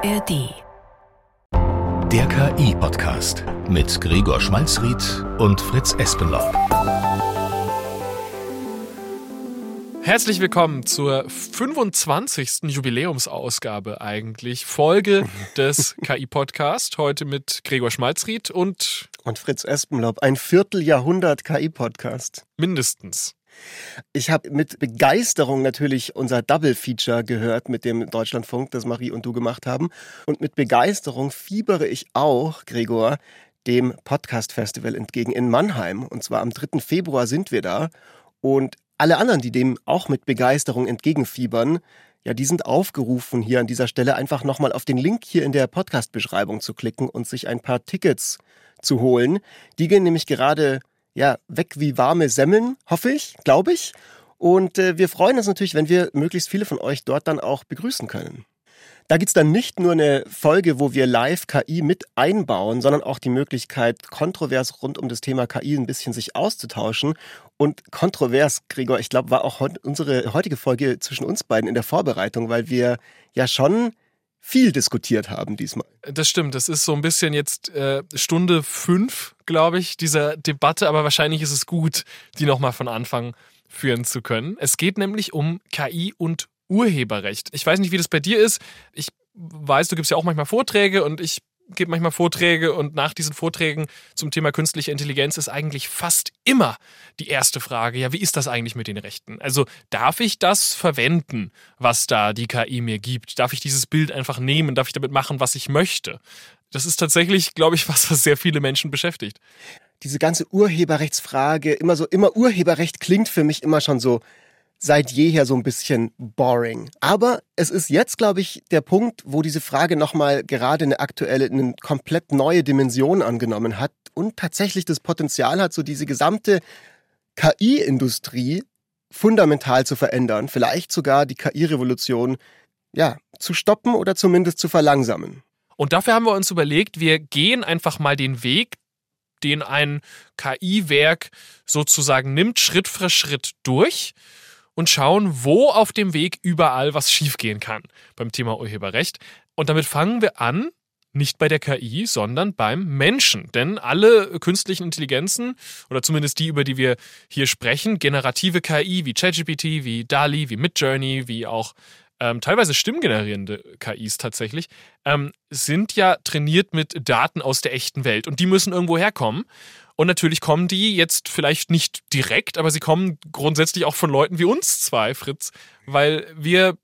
ARD. Der KI-Podcast mit Gregor Schmalzried und Fritz Espenlaub. Herzlich willkommen zur 25. Jubiläumsausgabe eigentlich, Folge des KI-Podcast. Heute mit Gregor Schmalzried und und Fritz Espenlaub. Ein Vierteljahrhundert KI-Podcast. Mindestens. Ich habe mit Begeisterung natürlich unser Double-Feature gehört mit dem Deutschlandfunk, das Marie und du gemacht haben. Und mit Begeisterung fiebere ich auch, Gregor, dem Podcast-Festival entgegen in Mannheim. Und zwar am 3. Februar sind wir da. Und alle anderen, die dem auch mit Begeisterung entgegenfiebern, ja, die sind aufgerufen, hier an dieser Stelle einfach nochmal auf den Link hier in der Podcast-Beschreibung zu klicken und sich ein paar Tickets zu holen. Die gehen nämlich gerade ja, weg wie warme Semmeln, hoffe ich, glaube ich. Und äh, wir freuen uns natürlich, wenn wir möglichst viele von euch dort dann auch begrüßen können. Da gibt es dann nicht nur eine Folge, wo wir live KI mit einbauen, sondern auch die Möglichkeit, kontrovers rund um das Thema KI ein bisschen sich auszutauschen. Und kontrovers, Gregor, ich glaube, war auch unsere heutige Folge zwischen uns beiden in der Vorbereitung, weil wir ja schon viel diskutiert haben diesmal. Das stimmt, das ist so ein bisschen jetzt äh, Stunde fünf, glaube ich, dieser Debatte, aber wahrscheinlich ist es gut, die nochmal von Anfang führen zu können. Es geht nämlich um KI und Urheberrecht. Ich weiß nicht, wie das bei dir ist. Ich weiß, du gibst ja auch manchmal Vorträge und ich gebe manchmal Vorträge und nach diesen Vorträgen zum Thema künstliche Intelligenz ist eigentlich fast immer die erste Frage, ja, wie ist das eigentlich mit den Rechten? Also darf ich das verwenden, was da die KI mir gibt? Darf ich dieses Bild einfach nehmen? Darf ich damit machen, was ich möchte? Das ist tatsächlich, glaube ich, was, was sehr viele Menschen beschäftigt. Diese ganze Urheberrechtsfrage, immer so, immer Urheberrecht klingt für mich immer schon so, seit jeher so ein bisschen boring. Aber es ist jetzt, glaube ich, der Punkt, wo diese Frage nochmal gerade eine aktuelle, eine komplett neue Dimension angenommen hat und tatsächlich das Potenzial hat, so diese gesamte KI-Industrie fundamental zu verändern, vielleicht sogar die KI-Revolution ja, zu stoppen oder zumindest zu verlangsamen. Und dafür haben wir uns überlegt, wir gehen einfach mal den Weg, den ein KI-Werk sozusagen nimmt, Schritt für Schritt durch und schauen, wo auf dem Weg überall was schiefgehen kann beim Thema Urheberrecht. Und damit fangen wir an, nicht bei der KI, sondern beim Menschen. Denn alle künstlichen Intelligenzen, oder zumindest die, über die wir hier sprechen, generative KI wie ChatGPT, wie DALI, wie Midjourney, wie auch ähm, teilweise stimmgenerierende KIs tatsächlich, ähm, sind ja trainiert mit Daten aus der echten Welt. Und die müssen irgendwo herkommen. Und natürlich kommen die jetzt vielleicht nicht direkt, aber sie kommen grundsätzlich auch von Leuten wie uns zwei, Fritz, weil wir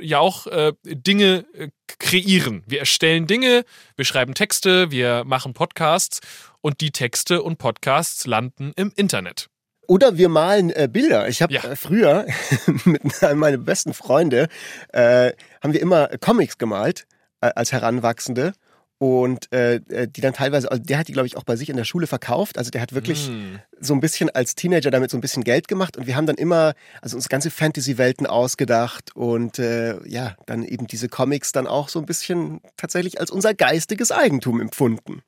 ja auch äh, Dinge äh, kreieren. Wir erstellen Dinge, wir schreiben Texte, wir machen Podcasts und die Texte und Podcasts landen im Internet. Oder wir malen äh, Bilder. Ich habe ja. äh, früher mit einem meiner besten Freunde äh, haben wir immer Comics gemalt als Heranwachsende und äh, äh, die dann teilweise, also der hat die, glaube ich, auch bei sich in der Schule verkauft. Also der hat wirklich mm. so ein bisschen als Teenager damit so ein bisschen Geld gemacht und wir haben dann immer, also uns ganze Fantasy-Welten ausgedacht und äh, ja, dann eben diese Comics dann auch so ein bisschen tatsächlich als unser geistiges Eigentum empfunden.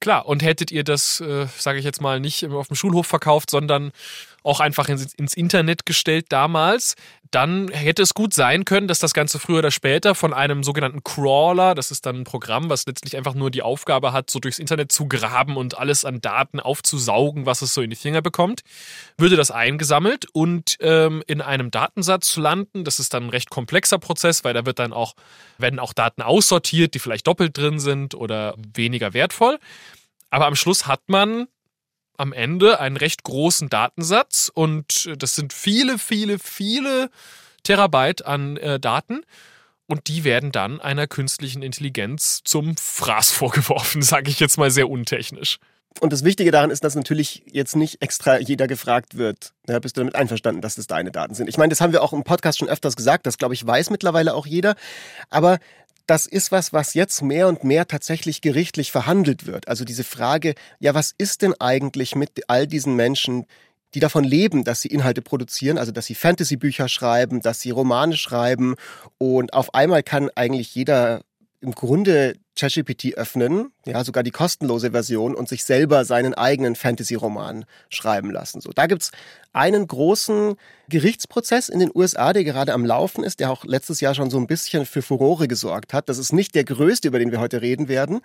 Klar, und hättet ihr das, äh, sage ich jetzt mal, nicht auf dem Schulhof verkauft, sondern auch einfach ins, ins Internet gestellt damals, dann hätte es gut sein können, dass das Ganze früher oder später von einem sogenannten Crawler, das ist dann ein Programm, was letztlich einfach nur die Aufgabe hat, so durchs Internet zu graben und alles an Daten aufzusaugen, was es so in die Finger bekommt, würde das eingesammelt und ähm, in einem Datensatz landen. Das ist dann ein recht komplexer Prozess, weil da wird dann auch, werden auch Daten aussortiert, die vielleicht doppelt drin sind oder weniger wertvoll. Aber am Schluss hat man am Ende einen recht großen Datensatz und das sind viele, viele, viele Terabyte an äh, Daten. Und die werden dann einer künstlichen Intelligenz zum Fraß vorgeworfen, sage ich jetzt mal sehr untechnisch. Und das Wichtige daran ist, dass natürlich jetzt nicht extra jeder gefragt wird, ja, bist du damit einverstanden, dass das deine Daten sind? Ich meine, das haben wir auch im Podcast schon öfters gesagt, das glaube ich weiß mittlerweile auch jeder. Aber das ist was, was jetzt mehr und mehr tatsächlich gerichtlich verhandelt wird. Also diese Frage, ja, was ist denn eigentlich mit all diesen Menschen, die davon leben, dass sie Inhalte produzieren, also dass sie Fantasy-Bücher schreiben, dass sie Romane schreiben und auf einmal kann eigentlich jeder im Grunde ChatGPT öffnen, ja, sogar die kostenlose Version und sich selber seinen eigenen Fantasy-Roman schreiben lassen. So, da gibt's einen großen Gerichtsprozess in den USA, der gerade am Laufen ist, der auch letztes Jahr schon so ein bisschen für Furore gesorgt hat. Das ist nicht der größte, über den wir heute reden werden.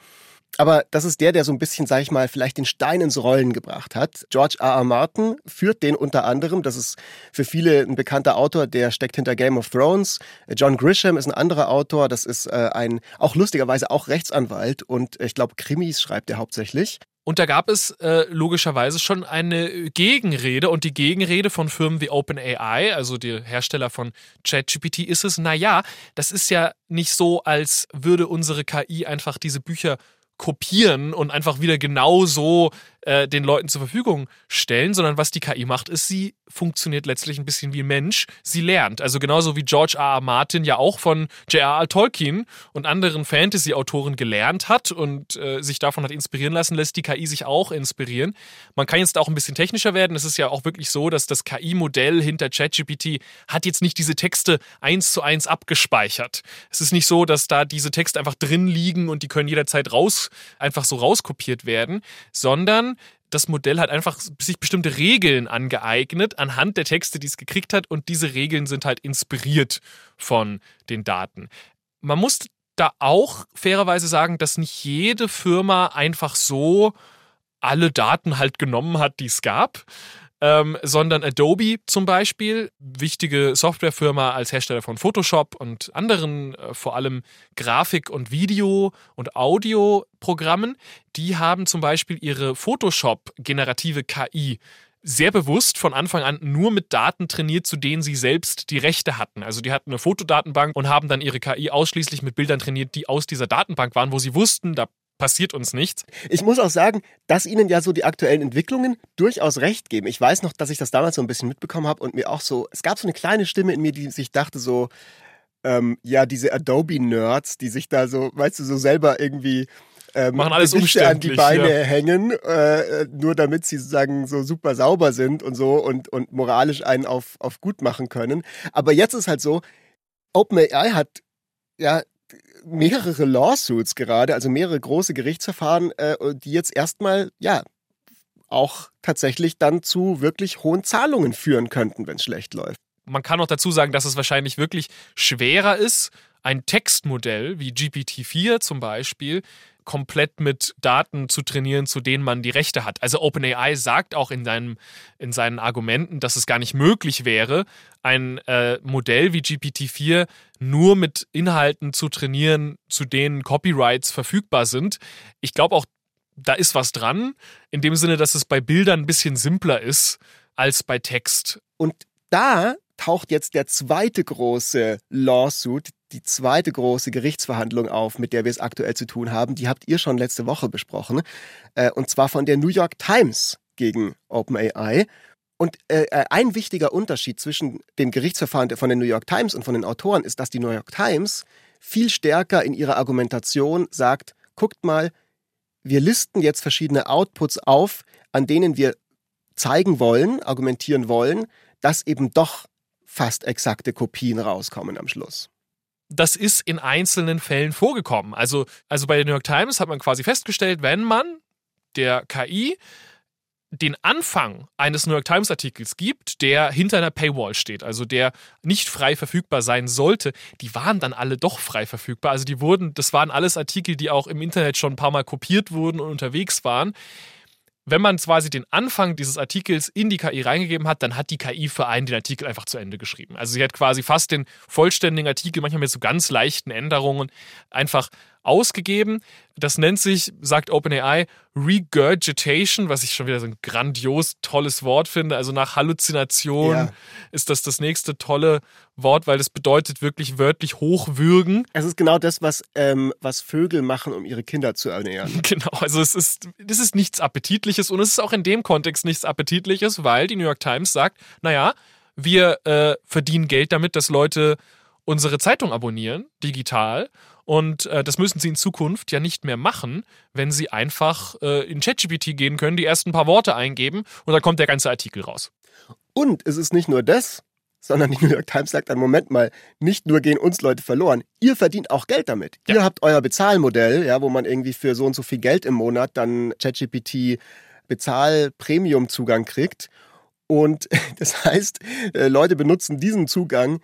Aber das ist der, der so ein bisschen, sag ich mal, vielleicht den Stein ins Rollen gebracht hat. George R. R. Martin führt den unter anderem. Das ist für viele ein bekannter Autor, der steckt hinter Game of Thrones. John Grisham ist ein anderer Autor. Das ist äh, ein, auch lustigerweise auch Rechtsanwalt und ich glaube, Krimis schreibt er hauptsächlich. Und da gab es äh, logischerweise schon eine Gegenrede und die Gegenrede von Firmen wie OpenAI, also die Hersteller von ChatGPT, ist es, naja, das ist ja nicht so, als würde unsere KI einfach diese Bücher kopieren und einfach wieder genauso äh, den Leuten zur Verfügung stellen, sondern was die KI macht, ist, sie funktioniert letztlich ein bisschen wie ein Mensch. Sie lernt. Also genauso wie George R. R. Martin ja auch von J.R.R. Tolkien und anderen Fantasy-Autoren gelernt hat und äh, sich davon hat inspirieren lassen, lässt die KI sich auch inspirieren. Man kann jetzt auch ein bisschen technischer werden. Es ist ja auch wirklich so, dass das KI-Modell hinter ChatGPT hat jetzt nicht diese Texte eins zu eins abgespeichert. Es ist nicht so, dass da diese Texte einfach drin liegen und die können jederzeit raus, einfach so rauskopiert werden, sondern das Modell hat einfach sich bestimmte Regeln angeeignet anhand der Texte, die es gekriegt hat und diese Regeln sind halt inspiriert von den Daten. Man muss da auch fairerweise sagen, dass nicht jede Firma einfach so alle Daten halt genommen hat, die es gab ähm, sondern Adobe zum Beispiel, wichtige Softwarefirma als Hersteller von Photoshop und anderen, äh, vor allem Grafik- und Video- und Audioprogrammen, die haben zum Beispiel ihre Photoshop-generative KI sehr bewusst von Anfang an nur mit Daten trainiert, zu denen sie selbst die Rechte hatten. Also die hatten eine Fotodatenbank und haben dann ihre KI ausschließlich mit Bildern trainiert, die aus dieser Datenbank waren, wo sie wussten, da passiert uns nichts. Ich muss auch sagen, dass Ihnen ja so die aktuellen Entwicklungen durchaus recht geben. Ich weiß noch, dass ich das damals so ein bisschen mitbekommen habe und mir auch so, es gab so eine kleine Stimme in mir, die sich dachte so, ähm, ja, diese Adobe-Nerds, die sich da so, weißt du, so selber irgendwie ähm, machen alles Gewichte an die Beine ja. hängen, äh, nur damit sie sozusagen so super sauber sind und so und, und moralisch einen auf, auf gut machen können. Aber jetzt ist halt so, OpenAI hat ja mehrere Lawsuits gerade, also mehrere große Gerichtsverfahren, äh, die jetzt erstmal, ja, auch tatsächlich dann zu wirklich hohen Zahlungen führen könnten, wenn es schlecht läuft. Man kann auch dazu sagen, dass es wahrscheinlich wirklich schwerer ist, ein Textmodell wie GPT-4 zum Beispiel komplett mit Daten zu trainieren, zu denen man die Rechte hat. Also OpenAI sagt auch in, seinem, in seinen Argumenten, dass es gar nicht möglich wäre, ein äh, Modell wie GPT-4 nur mit Inhalten zu trainieren, zu denen Copyrights verfügbar sind. Ich glaube auch, da ist was dran, in dem Sinne, dass es bei Bildern ein bisschen simpler ist als bei Text. Und da taucht jetzt der zweite große Lawsuit, die zweite große Gerichtsverhandlung auf, mit der wir es aktuell zu tun haben. Die habt ihr schon letzte Woche besprochen. Äh, und zwar von der New York Times gegen OpenAI. Und äh, äh, ein wichtiger Unterschied zwischen dem Gerichtsverfahren von der New York Times und von den Autoren ist, dass die New York Times viel stärker in ihrer Argumentation sagt, guckt mal, wir listen jetzt verschiedene Outputs auf, an denen wir zeigen wollen, argumentieren wollen, dass eben doch fast exakte Kopien rauskommen am Schluss. Das ist in einzelnen Fällen vorgekommen. Also, also bei der New York Times hat man quasi festgestellt, wenn man der KI den Anfang eines New York Times Artikels gibt, der hinter einer Paywall steht, also der nicht frei verfügbar sein sollte, die waren dann alle doch frei verfügbar. Also die wurden, das waren alles Artikel, die auch im Internet schon ein paar Mal kopiert wurden und unterwegs waren wenn man quasi den Anfang dieses Artikels in die KI reingegeben hat, dann hat die KI für einen den Artikel einfach zu Ende geschrieben. Also sie hat quasi fast den vollständigen Artikel, manchmal mit so ganz leichten Änderungen, einfach ausgegeben. Das nennt sich, sagt OpenAI, Regurgitation, was ich schon wieder so ein grandios tolles Wort finde. Also nach Halluzination ja. ist das das nächste tolle Wort, weil das bedeutet wirklich wörtlich hochwürgen. Es ist genau das, was, ähm, was Vögel machen, um ihre Kinder zu ernähren. Genau, also es ist, es ist nichts Appetitliches und es ist auch in dem Kontext nichts Appetitliches, weil die New York Times sagt, naja, wir äh, verdienen Geld damit, dass Leute unsere Zeitung abonnieren, digital. Und äh, das müssen sie in Zukunft ja nicht mehr machen, wenn sie einfach äh, in ChatGPT gehen können, die ersten paar Worte eingeben und dann kommt der ganze Artikel raus. Und es ist nicht nur das, sondern die New York Times sagt dann, Moment mal, nicht nur gehen uns Leute verloren, ihr verdient auch Geld damit. Ja. Ihr habt euer Bezahlmodell, ja, wo man irgendwie für so und so viel Geld im Monat dann ChatGPT Bezahl-Premium-Zugang kriegt. Und das heißt, äh, Leute benutzen diesen Zugang,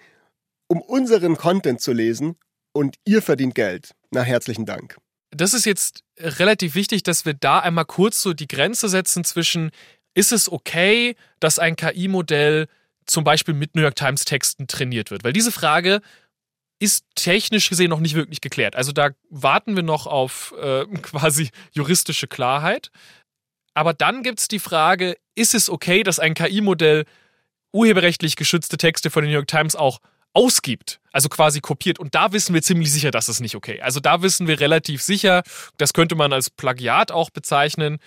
um unseren Content zu lesen und ihr verdient Geld. Na, herzlichen Dank. Das ist jetzt relativ wichtig, dass wir da einmal kurz so die Grenze setzen zwischen, ist es okay, dass ein KI-Modell zum Beispiel mit New York Times Texten trainiert wird? Weil diese Frage ist technisch gesehen noch nicht wirklich geklärt. Also da warten wir noch auf äh, quasi juristische Klarheit. Aber dann gibt es die Frage, ist es okay, dass ein KI-Modell urheberrechtlich geschützte Texte von den New York Times auch ausgibt, also quasi kopiert. Und da wissen wir ziemlich sicher, dass es nicht okay. Also da wissen wir relativ sicher, das könnte man als Plagiat auch bezeichnen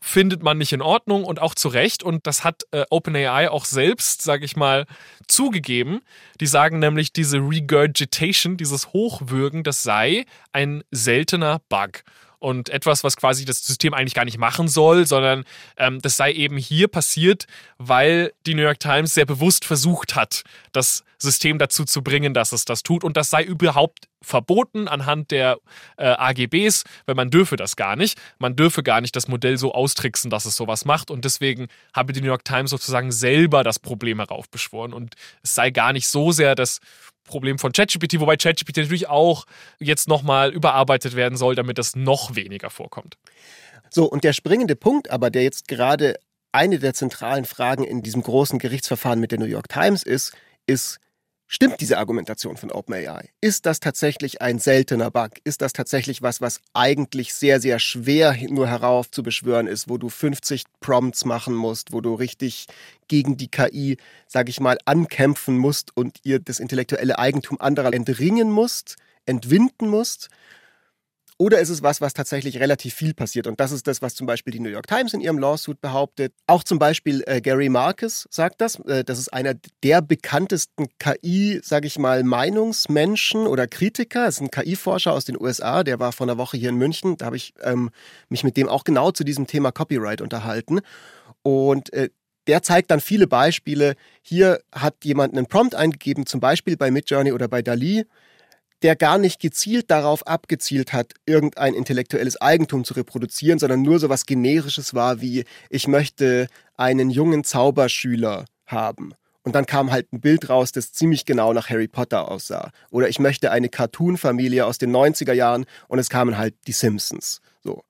findet man nicht in Ordnung und auch zu Recht. Und das hat äh, OpenAI auch selbst, sage ich mal, zugegeben. Die sagen nämlich, diese Regurgitation, dieses Hochwürgen, das sei ein seltener Bug und etwas, was quasi das System eigentlich gar nicht machen soll, sondern ähm, das sei eben hier passiert, weil die New York Times sehr bewusst versucht hat, das System dazu zu bringen, dass es das tut. Und das sei überhaupt verboten anhand der äh, AGBs, weil man dürfe das gar nicht. Man dürfe gar nicht das Modell so austricksen, dass es sowas macht. Und deswegen habe die New York Times sozusagen selber das Problem heraufbeschworen. Und es sei gar nicht so sehr das Problem von ChatGPT, wobei ChatGPT natürlich auch jetzt nochmal überarbeitet werden soll, damit das noch weniger vorkommt. So, und der springende Punkt aber, der jetzt gerade eine der zentralen Fragen in diesem großen Gerichtsverfahren mit der New York Times ist, ist, Stimmt diese Argumentation von OpenAI? Ist das tatsächlich ein seltener Bug? Ist das tatsächlich was, was eigentlich sehr, sehr schwer nur heraufzubeschwören ist, wo du 50 Prompts machen musst, wo du richtig gegen die KI, sag ich mal, ankämpfen musst und ihr das intellektuelle Eigentum anderer entringen musst, entwinden musst? Oder ist es was, was tatsächlich relativ viel passiert? Und das ist das, was zum Beispiel die New York Times in ihrem Lawsuit behauptet. Auch zum Beispiel äh, Gary Marcus sagt das. Äh, das ist einer der bekanntesten KI, sage ich mal, Meinungsmenschen oder Kritiker. Das ist ein KI-Forscher aus den USA. Der war vor einer Woche hier in München. Da habe ich ähm, mich mit dem auch genau zu diesem Thema Copyright unterhalten. Und äh, der zeigt dann viele Beispiele. Hier hat jemand einen Prompt eingegeben, zum Beispiel bei Midjourney oder bei Dali der gar nicht gezielt darauf abgezielt hat, irgendein intellektuelles Eigentum zu reproduzieren, sondern nur so was Generisches war wie, ich möchte einen jungen Zauberschüler haben. Und dann kam halt ein Bild raus, das ziemlich genau nach Harry Potter aussah. Oder ich möchte eine Cartoon-Familie aus den 90er Jahren und es kamen halt die Simpsons. So.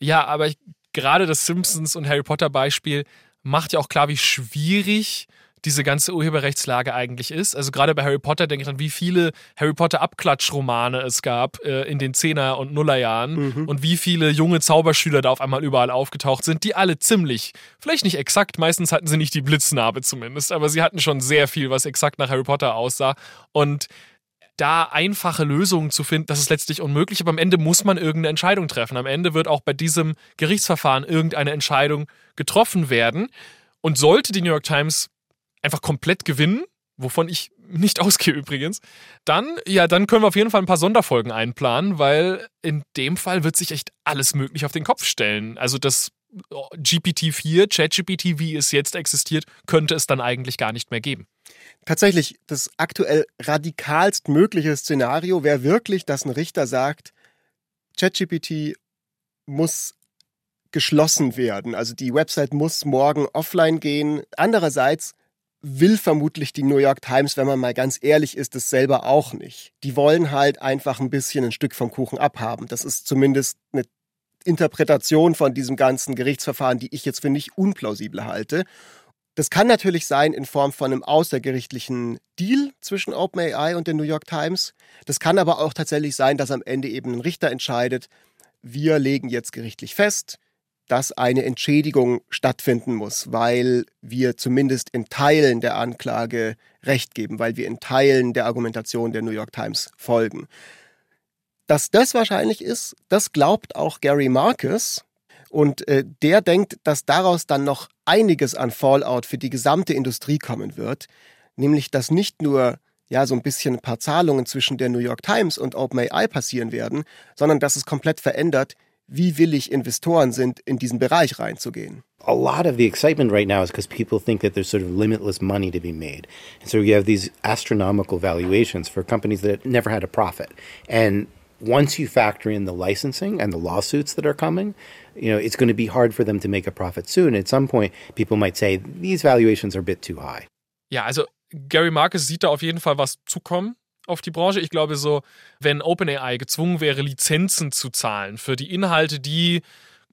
Ja, aber ich, gerade das Simpsons und Harry Potter Beispiel macht ja auch klar, wie schwierig diese ganze Urheberrechtslage eigentlich ist. Also gerade bei Harry Potter denke ich an, wie viele Harry Potter Abklatschromane es gab äh, in den Zehner- und Nullerjahren mhm. und wie viele junge Zauberschüler da auf einmal überall aufgetaucht sind, die alle ziemlich, vielleicht nicht exakt, meistens hatten sie nicht die Blitznarbe zumindest, aber sie hatten schon sehr viel, was exakt nach Harry Potter aussah und da einfache Lösungen zu finden, das ist letztlich unmöglich, aber am Ende muss man irgendeine Entscheidung treffen. Am Ende wird auch bei diesem Gerichtsverfahren irgendeine Entscheidung getroffen werden. Und sollte die New York Times einfach komplett gewinnen, wovon ich nicht ausgehe übrigens, dann, ja, dann können wir auf jeden Fall ein paar Sonderfolgen einplanen, weil in dem Fall wird sich echt alles möglich auf den Kopf stellen. Also das GPT-4, ChatGPT, wie es jetzt existiert, könnte es dann eigentlich gar nicht mehr geben. Tatsächlich, das aktuell radikalst mögliche Szenario wäre wirklich, dass ein Richter sagt, ChatGPT muss geschlossen werden. Also die Website muss morgen offline gehen. Andererseits will vermutlich die New York Times, wenn man mal ganz ehrlich ist, das selber auch nicht. Die wollen halt einfach ein bisschen ein Stück vom Kuchen abhaben. Das ist zumindest eine Interpretation von diesem ganzen Gerichtsverfahren, die ich jetzt für nicht unplausibel halte. Das kann natürlich sein in Form von einem außergerichtlichen Deal zwischen OpenAI und der New York Times. Das kann aber auch tatsächlich sein, dass am Ende eben ein Richter entscheidet, wir legen jetzt gerichtlich fest, dass eine Entschädigung stattfinden muss, weil wir zumindest in Teilen der Anklage Recht geben, weil wir in Teilen der Argumentation der New York Times folgen. Dass das wahrscheinlich ist, das glaubt auch Gary Marcus. Und äh, der denkt, dass daraus dann noch einiges an Fallout für die gesamte Industrie kommen wird. Nämlich, dass nicht nur ja so ein bisschen ein paar Zahlungen zwischen der New York Times und OpenAI passieren werden, sondern dass es komplett verändert, wie willig Investoren sind, in diesen Bereich reinzugehen. a lot of the excitement right now is because people think that there's sort of limitless money to be made. And so you have these astronomical valuations for companies that never had a profit. And once you factor in the licensing and the lawsuits that are coming, you know, it's going to be hard for them to make a profit soon. At some point, people might say these valuations are a bit too high. Ja, also Gary Marcus sieht da auf jeden Fall was zukommen auf die Branche. Ich glaube so, wenn OpenAI gezwungen wäre, Lizenzen zu zahlen für die Inhalte, die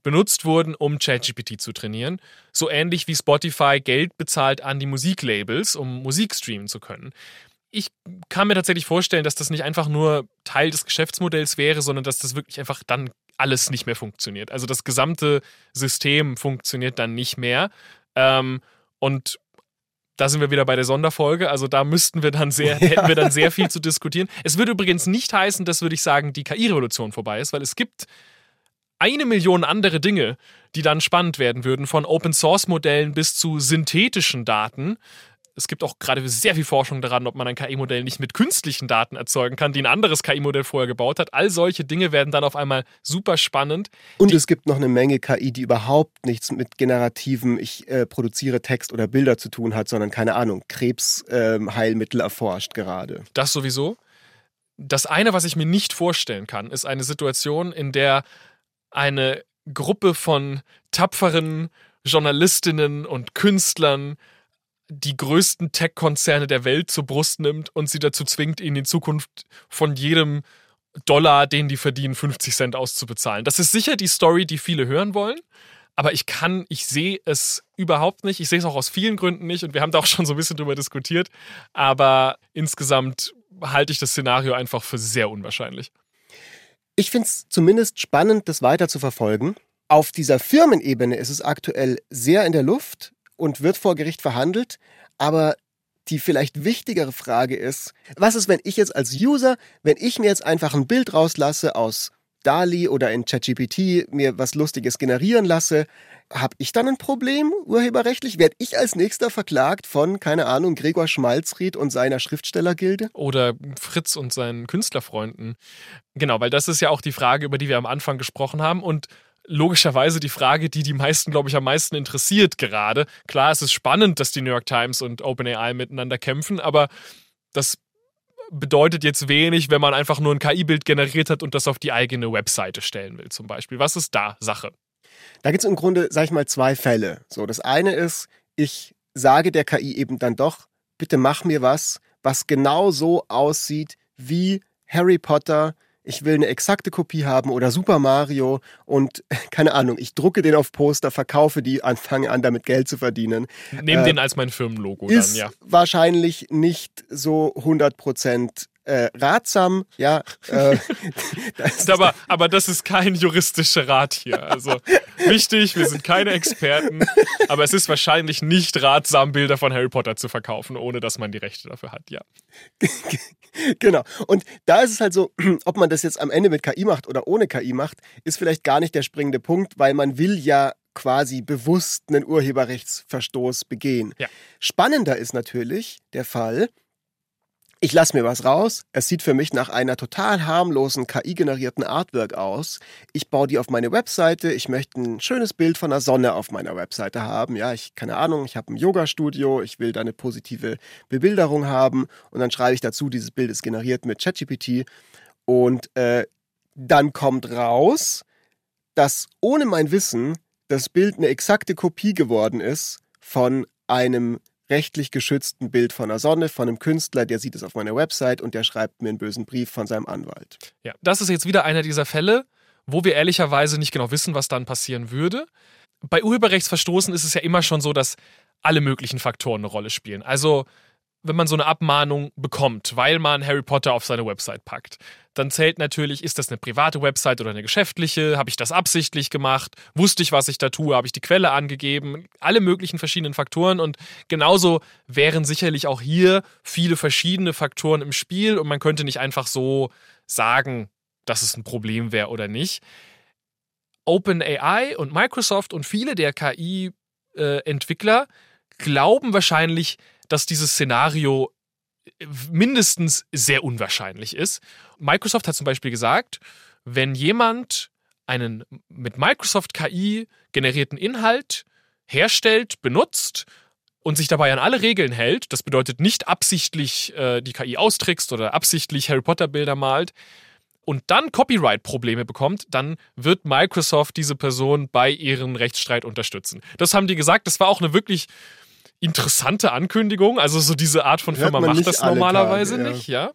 benutzt wurden, um ChatGPT zu trainieren. So ähnlich wie Spotify Geld bezahlt an die Musiklabels, um Musik streamen zu können. Ich kann mir tatsächlich vorstellen, dass das nicht einfach nur Teil des Geschäftsmodells wäre, sondern dass das wirklich einfach dann alles nicht mehr funktioniert. Also das gesamte System funktioniert dann nicht mehr. Ähm, und da sind wir wieder bei der Sonderfolge. Also da müssten wir dann sehr, ja. hätten wir dann sehr viel zu diskutieren. Es würde übrigens nicht heißen, dass, würde ich sagen, die KI-Revolution vorbei ist, weil es gibt eine Million andere Dinge, die dann spannend werden würden, von Open-Source-Modellen bis zu synthetischen Daten. Es gibt auch gerade sehr viel Forschung daran, ob man ein KI-Modell nicht mit künstlichen Daten erzeugen kann, die ein anderes KI-Modell vorher gebaut hat. All solche Dinge werden dann auf einmal super spannend. Und die es gibt noch eine Menge KI, die überhaupt nichts mit generativen, ich äh, produziere Text oder Bilder zu tun hat, sondern keine Ahnung, Krebsheilmittel äh, erforscht gerade. Das sowieso. Das eine, was ich mir nicht vorstellen kann, ist eine Situation, in der eine Gruppe von tapferen Journalistinnen und Künstlern die größten Tech-Konzerne der Welt zur Brust nimmt und sie dazu zwingt, ihnen in Zukunft von jedem Dollar, den die verdienen, 50 Cent auszubezahlen. Das ist sicher die Story, die viele hören wollen. Aber ich kann, ich sehe es überhaupt nicht. Ich sehe es auch aus vielen Gründen nicht und wir haben da auch schon so ein bisschen drüber diskutiert. Aber insgesamt halte ich das Szenario einfach für sehr unwahrscheinlich. Ich finde es zumindest spannend, das weiter zu verfolgen. Auf dieser Firmenebene ist es aktuell sehr in der Luft und wird vor Gericht verhandelt. Aber die vielleicht wichtigere Frage ist, was ist, wenn ich jetzt als User, wenn ich mir jetzt einfach ein Bild rauslasse aus DALI oder in ChatGPT mir was Lustiges generieren lasse, habe ich dann ein Problem urheberrechtlich? Werde ich als nächster verklagt von, keine Ahnung, Gregor Schmalzried und seiner Schriftstellergilde? Oder Fritz und seinen Künstlerfreunden. Genau, weil das ist ja auch die Frage, über die wir am Anfang gesprochen haben und logischerweise die Frage, die die meisten, glaube ich, am meisten interessiert gerade. Klar, es ist spannend, dass die New York Times und OpenAI miteinander kämpfen, aber das bedeutet jetzt wenig, wenn man einfach nur ein KI-Bild generiert hat und das auf die eigene Webseite stellen will, zum Beispiel. Was ist da Sache? Da gibt es im Grunde, sag ich mal, zwei Fälle. So, das eine ist, ich sage der KI eben dann doch, bitte mach mir was, was genau so aussieht wie Harry Potter. Ich will eine exakte Kopie haben oder Super Mario und keine Ahnung, ich drucke den auf Poster, verkaufe die, fange an, damit Geld zu verdienen. Nehme äh, den als mein Firmenlogo dann, ja. Wahrscheinlich nicht so 100 Prozent äh, ratsam, ja. Äh, das aber, aber das ist kein juristischer Rat hier. Also wichtig, wir sind keine Experten, aber es ist wahrscheinlich nicht ratsam, Bilder von Harry Potter zu verkaufen, ohne dass man die Rechte dafür hat, ja. genau. Und da ist es halt so, ob man das jetzt am Ende mit KI macht oder ohne KI macht, ist vielleicht gar nicht der springende Punkt, weil man will ja quasi bewusst einen Urheberrechtsverstoß begehen. Ja. Spannender ist natürlich der Fall, ich lasse mir was raus. Es sieht für mich nach einer total harmlosen KI-generierten Artwork aus. Ich baue die auf meine Webseite. Ich möchte ein schönes Bild von der Sonne auf meiner Webseite haben. Ja, ich keine Ahnung, ich habe ein Yoga-Studio. Ich will da eine positive Bebilderung haben und dann schreibe ich dazu, dieses Bild ist generiert mit ChatGPT und äh, dann kommt raus, dass ohne mein Wissen das Bild eine exakte Kopie geworden ist von einem rechtlich geschützten Bild von der Sonne, von einem Künstler, der sieht es auf meiner Website und der schreibt mir einen bösen Brief von seinem Anwalt. Ja, das ist jetzt wieder einer dieser Fälle, wo wir ehrlicherweise nicht genau wissen, was dann passieren würde. Bei Urheberrechtsverstoßen ist es ja immer schon so, dass alle möglichen Faktoren eine Rolle spielen. Also wenn man so eine Abmahnung bekommt, weil man Harry Potter auf seine Website packt, dann zählt natürlich, ist das eine private Website oder eine geschäftliche? Habe ich das absichtlich gemacht? Wusste ich, was ich da tue? Habe ich die Quelle angegeben? Alle möglichen verschiedenen Faktoren und genauso wären sicherlich auch hier viele verschiedene Faktoren im Spiel und man könnte nicht einfach so sagen, dass es ein Problem wäre oder nicht. OpenAI und Microsoft und viele der KI-Entwickler äh, glauben wahrscheinlich, dass dieses Szenario mindestens sehr unwahrscheinlich ist. Microsoft hat zum Beispiel gesagt, wenn jemand einen mit Microsoft KI generierten Inhalt herstellt, benutzt und sich dabei an alle Regeln hält, das bedeutet nicht absichtlich äh, die KI austrickst oder absichtlich Harry Potter Bilder malt und dann Copyright-Probleme bekommt, dann wird Microsoft diese Person bei ihren Rechtsstreit unterstützen. Das haben die gesagt. Das war auch eine wirklich interessante Ankündigung. Also so diese Art von Firma macht das normalerweise Tage, ja. nicht, ja.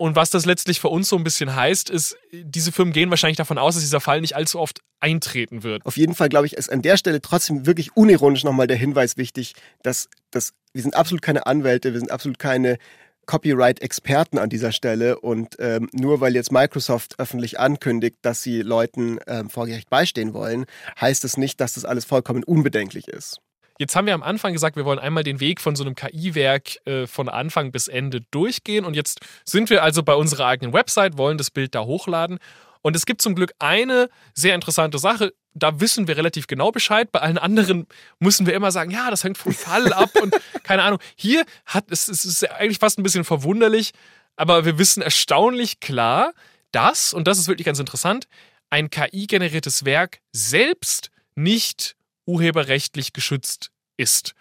Und was das letztlich für uns so ein bisschen heißt, ist, diese Firmen gehen wahrscheinlich davon aus, dass dieser Fall nicht allzu oft eintreten wird. Auf jeden Fall, glaube ich, ist an der Stelle trotzdem wirklich unironisch nochmal der Hinweis wichtig, dass, dass wir sind absolut keine Anwälte, wir sind absolut keine Copyright-Experten an dieser Stelle und ähm, nur weil jetzt Microsoft öffentlich ankündigt, dass sie Leuten ähm, vor Gericht beistehen wollen, heißt es nicht, dass das alles vollkommen unbedenklich ist. Jetzt haben wir am Anfang gesagt, wir wollen einmal den Weg von so einem KI-Werk äh, von Anfang bis Ende durchgehen. Und jetzt sind wir also bei unserer eigenen Website, wollen das Bild da hochladen. Und es gibt zum Glück eine sehr interessante Sache. Da wissen wir relativ genau Bescheid. Bei allen anderen müssen wir immer sagen, ja, das hängt vom Fall ab und keine Ahnung. Hier hat es, es ist eigentlich fast ein bisschen verwunderlich, aber wir wissen erstaunlich klar, dass, und das ist wirklich ganz interessant, ein KI-generiertes Werk selbst nicht urheberrechtlich geschützt ist.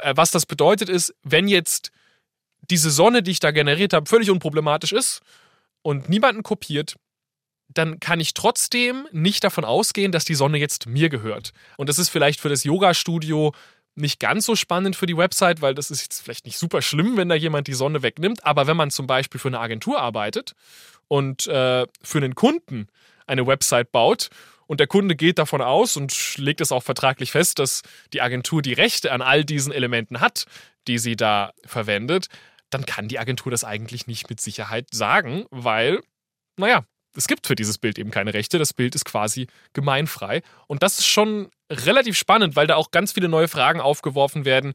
Äh, was das bedeutet ist, wenn jetzt diese Sonne, die ich da generiert habe, völlig unproblematisch ist und niemanden kopiert, dann kann ich trotzdem nicht davon ausgehen, dass die Sonne jetzt mir gehört. Und das ist vielleicht für das Yoga-Studio nicht ganz so spannend für die Website, weil das ist jetzt vielleicht nicht super schlimm, wenn da jemand die Sonne wegnimmt. Aber wenn man zum Beispiel für eine Agentur arbeitet und äh, für einen Kunden eine Website baut und der Kunde geht davon aus und legt es auch vertraglich fest, dass die Agentur die Rechte an all diesen Elementen hat, die sie da verwendet, dann kann die Agentur das eigentlich nicht mit Sicherheit sagen, weil, naja, es gibt für dieses Bild eben keine Rechte. Das Bild ist quasi gemeinfrei. Und das ist schon relativ spannend, weil da auch ganz viele neue Fragen aufgeworfen werden,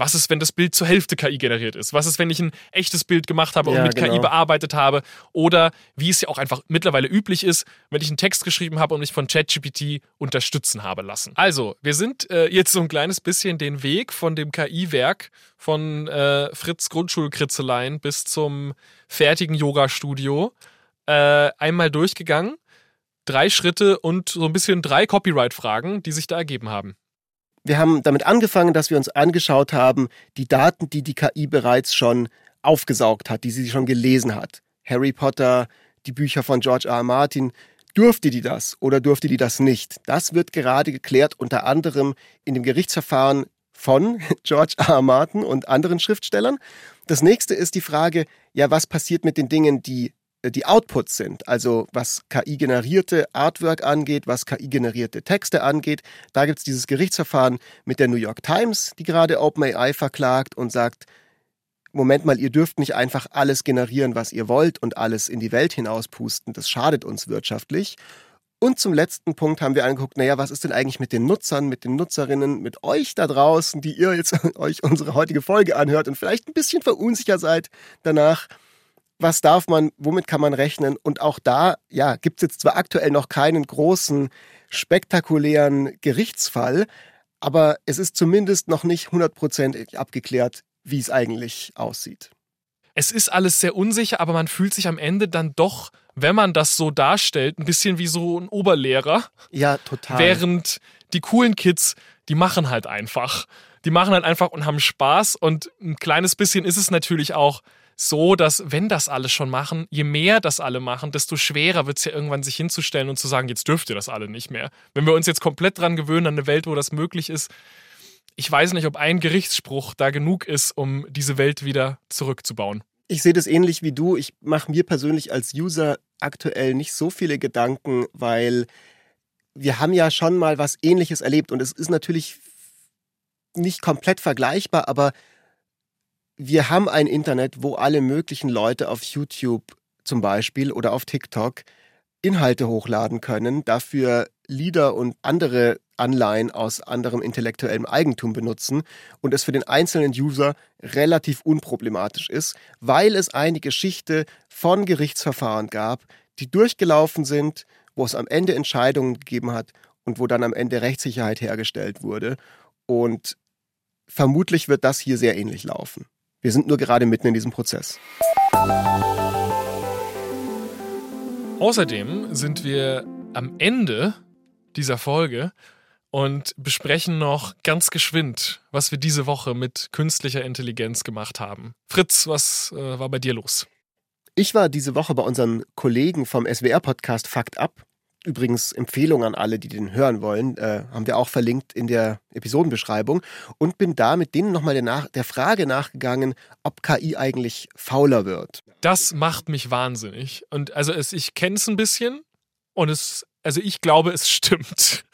was ist, wenn das Bild zur Hälfte KI generiert ist? Was ist, wenn ich ein echtes Bild gemacht habe und ja, mit genau. KI bearbeitet habe? Oder wie es ja auch einfach mittlerweile üblich ist, wenn ich einen Text geschrieben habe und mich von ChatGPT unterstützen habe lassen. Also, wir sind äh, jetzt so ein kleines bisschen den Weg von dem KI-Werk von äh, Fritz Grundschulkritzelein bis zum fertigen Yoga-Studio äh, einmal durchgegangen. Drei Schritte und so ein bisschen drei Copyright-Fragen, die sich da ergeben haben. Wir haben damit angefangen, dass wir uns angeschaut haben, die Daten, die die KI bereits schon aufgesaugt hat, die sie schon gelesen hat. Harry Potter, die Bücher von George R. R. Martin. Durfte die das oder durfte die das nicht? Das wird gerade geklärt, unter anderem in dem Gerichtsverfahren von George R. R. Martin und anderen Schriftstellern. Das nächste ist die Frage, ja, was passiert mit den Dingen, die die Outputs sind, also was KI-generierte Artwork angeht, was KI-generierte Texte angeht. Da gibt es dieses Gerichtsverfahren mit der New York Times, die gerade OpenAI verklagt und sagt, Moment mal, ihr dürft nicht einfach alles generieren, was ihr wollt und alles in die Welt hinauspusten. Das schadet uns wirtschaftlich. Und zum letzten Punkt haben wir angeguckt, naja, was ist denn eigentlich mit den Nutzern, mit den Nutzerinnen, mit euch da draußen, die ihr jetzt euch unsere heutige Folge anhört und vielleicht ein bisschen verunsichert seid danach was darf man, womit kann man rechnen? Und auch da, ja, gibt es jetzt zwar aktuell noch keinen großen, spektakulären Gerichtsfall, aber es ist zumindest noch nicht hundertprozentig abgeklärt, wie es eigentlich aussieht. Es ist alles sehr unsicher, aber man fühlt sich am Ende dann doch, wenn man das so darstellt, ein bisschen wie so ein Oberlehrer. Ja, total. Während die coolen Kids, die machen halt einfach. Die machen halt einfach und haben Spaß und ein kleines bisschen ist es natürlich auch so, dass wenn das alle schon machen, je mehr das alle machen, desto schwerer wird es ja irgendwann sich hinzustellen und zu sagen, jetzt dürft ihr das alle nicht mehr. Wenn wir uns jetzt komplett dran gewöhnen an eine Welt, wo das möglich ist, ich weiß nicht, ob ein Gerichtsspruch da genug ist, um diese Welt wieder zurückzubauen. Ich sehe das ähnlich wie du. Ich mache mir persönlich als User aktuell nicht so viele Gedanken, weil wir haben ja schon mal was Ähnliches erlebt und es ist natürlich nicht komplett vergleichbar, aber wir haben ein Internet, wo alle möglichen Leute auf YouTube zum Beispiel oder auf TikTok Inhalte hochladen können, dafür Lieder und andere Anleihen aus anderem intellektuellem Eigentum benutzen und es für den einzelnen User relativ unproblematisch ist, weil es eine Geschichte von Gerichtsverfahren gab, die durchgelaufen sind, wo es am Ende Entscheidungen gegeben hat und wo dann am Ende Rechtssicherheit hergestellt wurde. Und vermutlich wird das hier sehr ähnlich laufen. Wir sind nur gerade mitten in diesem Prozess. Außerdem sind wir am Ende dieser Folge und besprechen noch ganz geschwind, was wir diese Woche mit künstlicher Intelligenz gemacht haben. Fritz, was äh, war bei dir los? Ich war diese Woche bei unseren Kollegen vom SWR-Podcast Fakt ab. Übrigens Empfehlung an alle, die den hören wollen, äh, haben wir auch verlinkt in der Episodenbeschreibung und bin da mit denen nochmal der, nach, der Frage nachgegangen, ob KI eigentlich fauler wird. Das macht mich wahnsinnig. Und also es, ich kenne es ein bisschen und es, also ich glaube, es stimmt.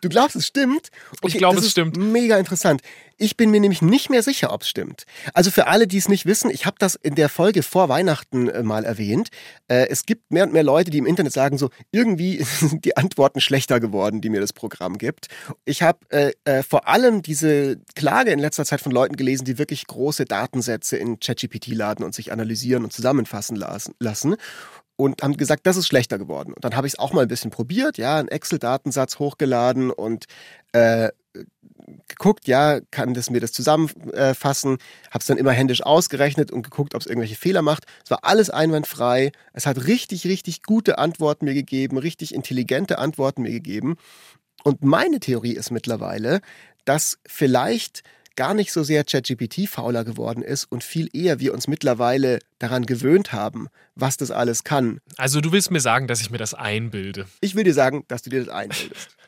Du glaubst, es stimmt? Ich glaube, es stimmt. Mega interessant. Ich bin mir nämlich nicht mehr sicher, ob es stimmt. Also für alle, die es nicht wissen, ich habe das in der Folge vor Weihnachten äh, mal erwähnt. Äh, es gibt mehr und mehr Leute, die im Internet sagen so, irgendwie sind die Antworten schlechter geworden, die mir das Programm gibt. Ich habe äh, äh, vor allem diese Klage in letzter Zeit von Leuten gelesen, die wirklich große Datensätze in ChatGPT laden und sich analysieren und zusammenfassen lassen. Und haben gesagt, das ist schlechter geworden. Und dann habe ich es auch mal ein bisschen probiert, ja, einen Excel-Datensatz hochgeladen und äh, geguckt, ja, kann das mir das zusammenfassen, habe es dann immer händisch ausgerechnet und geguckt, ob es irgendwelche Fehler macht. Es war alles einwandfrei. Es hat richtig, richtig gute Antworten mir gegeben, richtig intelligente Antworten mir gegeben. Und meine Theorie ist mittlerweile, dass vielleicht gar nicht so sehr ChatGPT fauler geworden ist und viel eher wir uns mittlerweile daran gewöhnt haben, was das alles kann. Also du willst mir sagen, dass ich mir das einbilde. Ich will dir sagen, dass du dir das einbildest.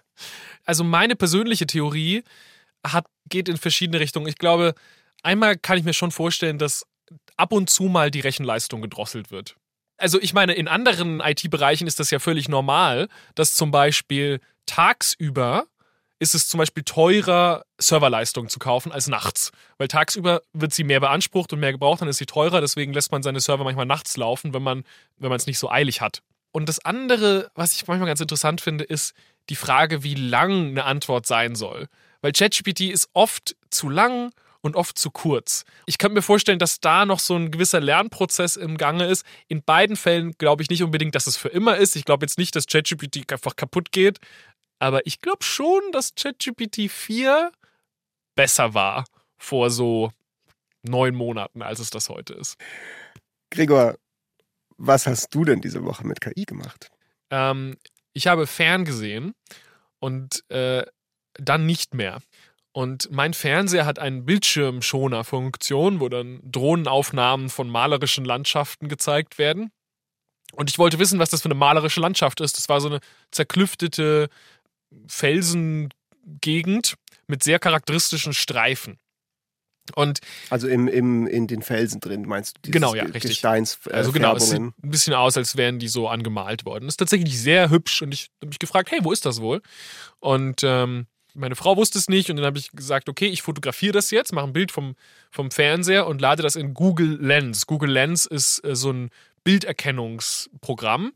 Also meine persönliche Theorie hat, geht in verschiedene Richtungen. Ich glaube, einmal kann ich mir schon vorstellen, dass ab und zu mal die Rechenleistung gedrosselt wird. Also ich meine, in anderen IT-Bereichen ist das ja völlig normal, dass zum Beispiel tagsüber ist es zum Beispiel teurer, Serverleistung zu kaufen als nachts. Weil tagsüber wird sie mehr beansprucht und mehr gebraucht, dann ist sie teurer, deswegen lässt man seine Server manchmal nachts laufen, wenn man wenn man es nicht so eilig hat. Und das andere, was ich manchmal ganz interessant finde, ist die Frage, wie lang eine Antwort sein soll. Weil ChatGPT ist oft zu lang und oft zu kurz. Ich könnte mir vorstellen, dass da noch so ein gewisser Lernprozess im Gange ist. In beiden Fällen glaube ich nicht unbedingt, dass es für immer ist. Ich glaube jetzt nicht, dass ChatGPT einfach kaputt geht. Aber ich glaube schon, dass ChatGPT 4 besser war vor so neun Monaten, als es das heute ist. Gregor, was hast du denn diese Woche mit KI gemacht? Ähm, ich habe ferngesehen und äh, dann nicht mehr. Und mein Fernseher hat eine Bildschirmschoner-Funktion, wo dann Drohnenaufnahmen von malerischen Landschaften gezeigt werden. Und ich wollte wissen, was das für eine malerische Landschaft ist. Das war so eine zerklüftete Felsengegend mit sehr charakteristischen Streifen. Und Also im, im, in den Felsen drin, meinst du? Dieses Genau, ja, richtig. Gesteins, äh, also genau, es sieht ein bisschen aus, als wären die so angemalt worden. Das ist tatsächlich sehr hübsch und ich habe mich gefragt, hey, wo ist das wohl? Und ähm, meine Frau wusste es nicht und dann habe ich gesagt, okay, ich fotografiere das jetzt, mache ein Bild vom, vom Fernseher und lade das in Google Lens. Google Lens ist äh, so ein Bilderkennungsprogramm,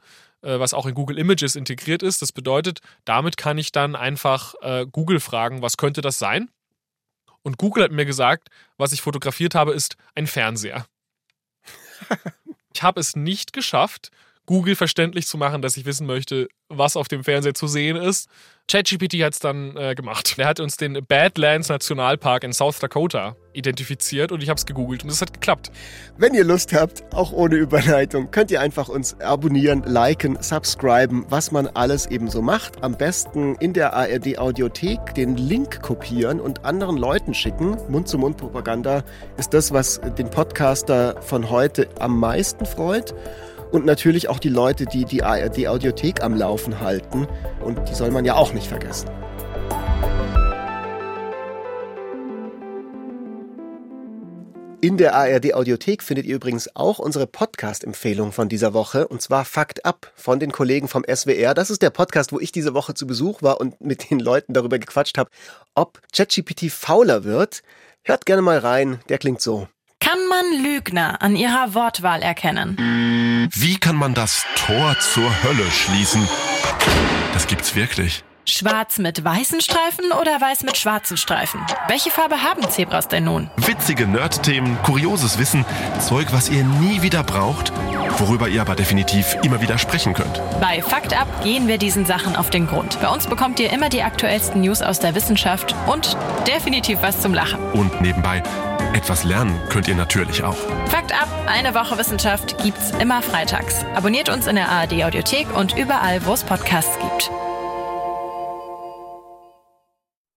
was auch in Google Images integriert ist. Das bedeutet, damit kann ich dann einfach äh, Google fragen, was könnte das sein? Und Google hat mir gesagt, was ich fotografiert habe, ist ein Fernseher. Ich habe es nicht geschafft, Google verständlich zu machen, dass ich wissen möchte, was auf dem Fernseher zu sehen ist. ChatGPT hat es dann äh, gemacht. Er hat uns den Badlands Nationalpark in South Dakota identifiziert und ich habe es gegoogelt und es hat geklappt. Wenn ihr Lust habt, auch ohne Überleitung, könnt ihr einfach uns abonnieren, liken, subscriben, was man alles eben so macht. Am besten in der ARD Audiothek den Link kopieren und anderen Leuten schicken. Mund-zu-Mund-Propaganda ist das, was den Podcaster von heute am meisten freut. Und natürlich auch die Leute, die die ARD Audiothek am Laufen halten. Und die soll man ja auch nicht vergessen. In der ARD Audiothek findet ihr übrigens auch unsere Podcast-Empfehlung von dieser Woche, und zwar Fakt ab von den Kollegen vom SWR. Das ist der Podcast, wo ich diese Woche zu Besuch war und mit den Leuten darüber gequatscht habe, ob ChatGPT fauler wird. Hört gerne mal rein, der klingt so. Kann man Lügner an ihrer Wortwahl erkennen? Wie kann man das Tor zur Hölle schließen? Das gibt's wirklich. Schwarz mit weißen Streifen oder weiß mit schwarzen Streifen? Welche Farbe haben Zebras denn nun? Witzige Nerd-Themen, kurioses Wissen, Zeug, was ihr nie wieder braucht, worüber ihr aber definitiv immer wieder sprechen könnt. Bei Fakt ab gehen wir diesen Sachen auf den Grund. Bei uns bekommt ihr immer die aktuellsten News aus der Wissenschaft und definitiv was zum Lachen. Und nebenbei, etwas lernen könnt ihr natürlich auch. Fakt ab, eine Woche Wissenschaft gibt's immer freitags. Abonniert uns in der ARD Audiothek und überall, wo es Podcasts gibt.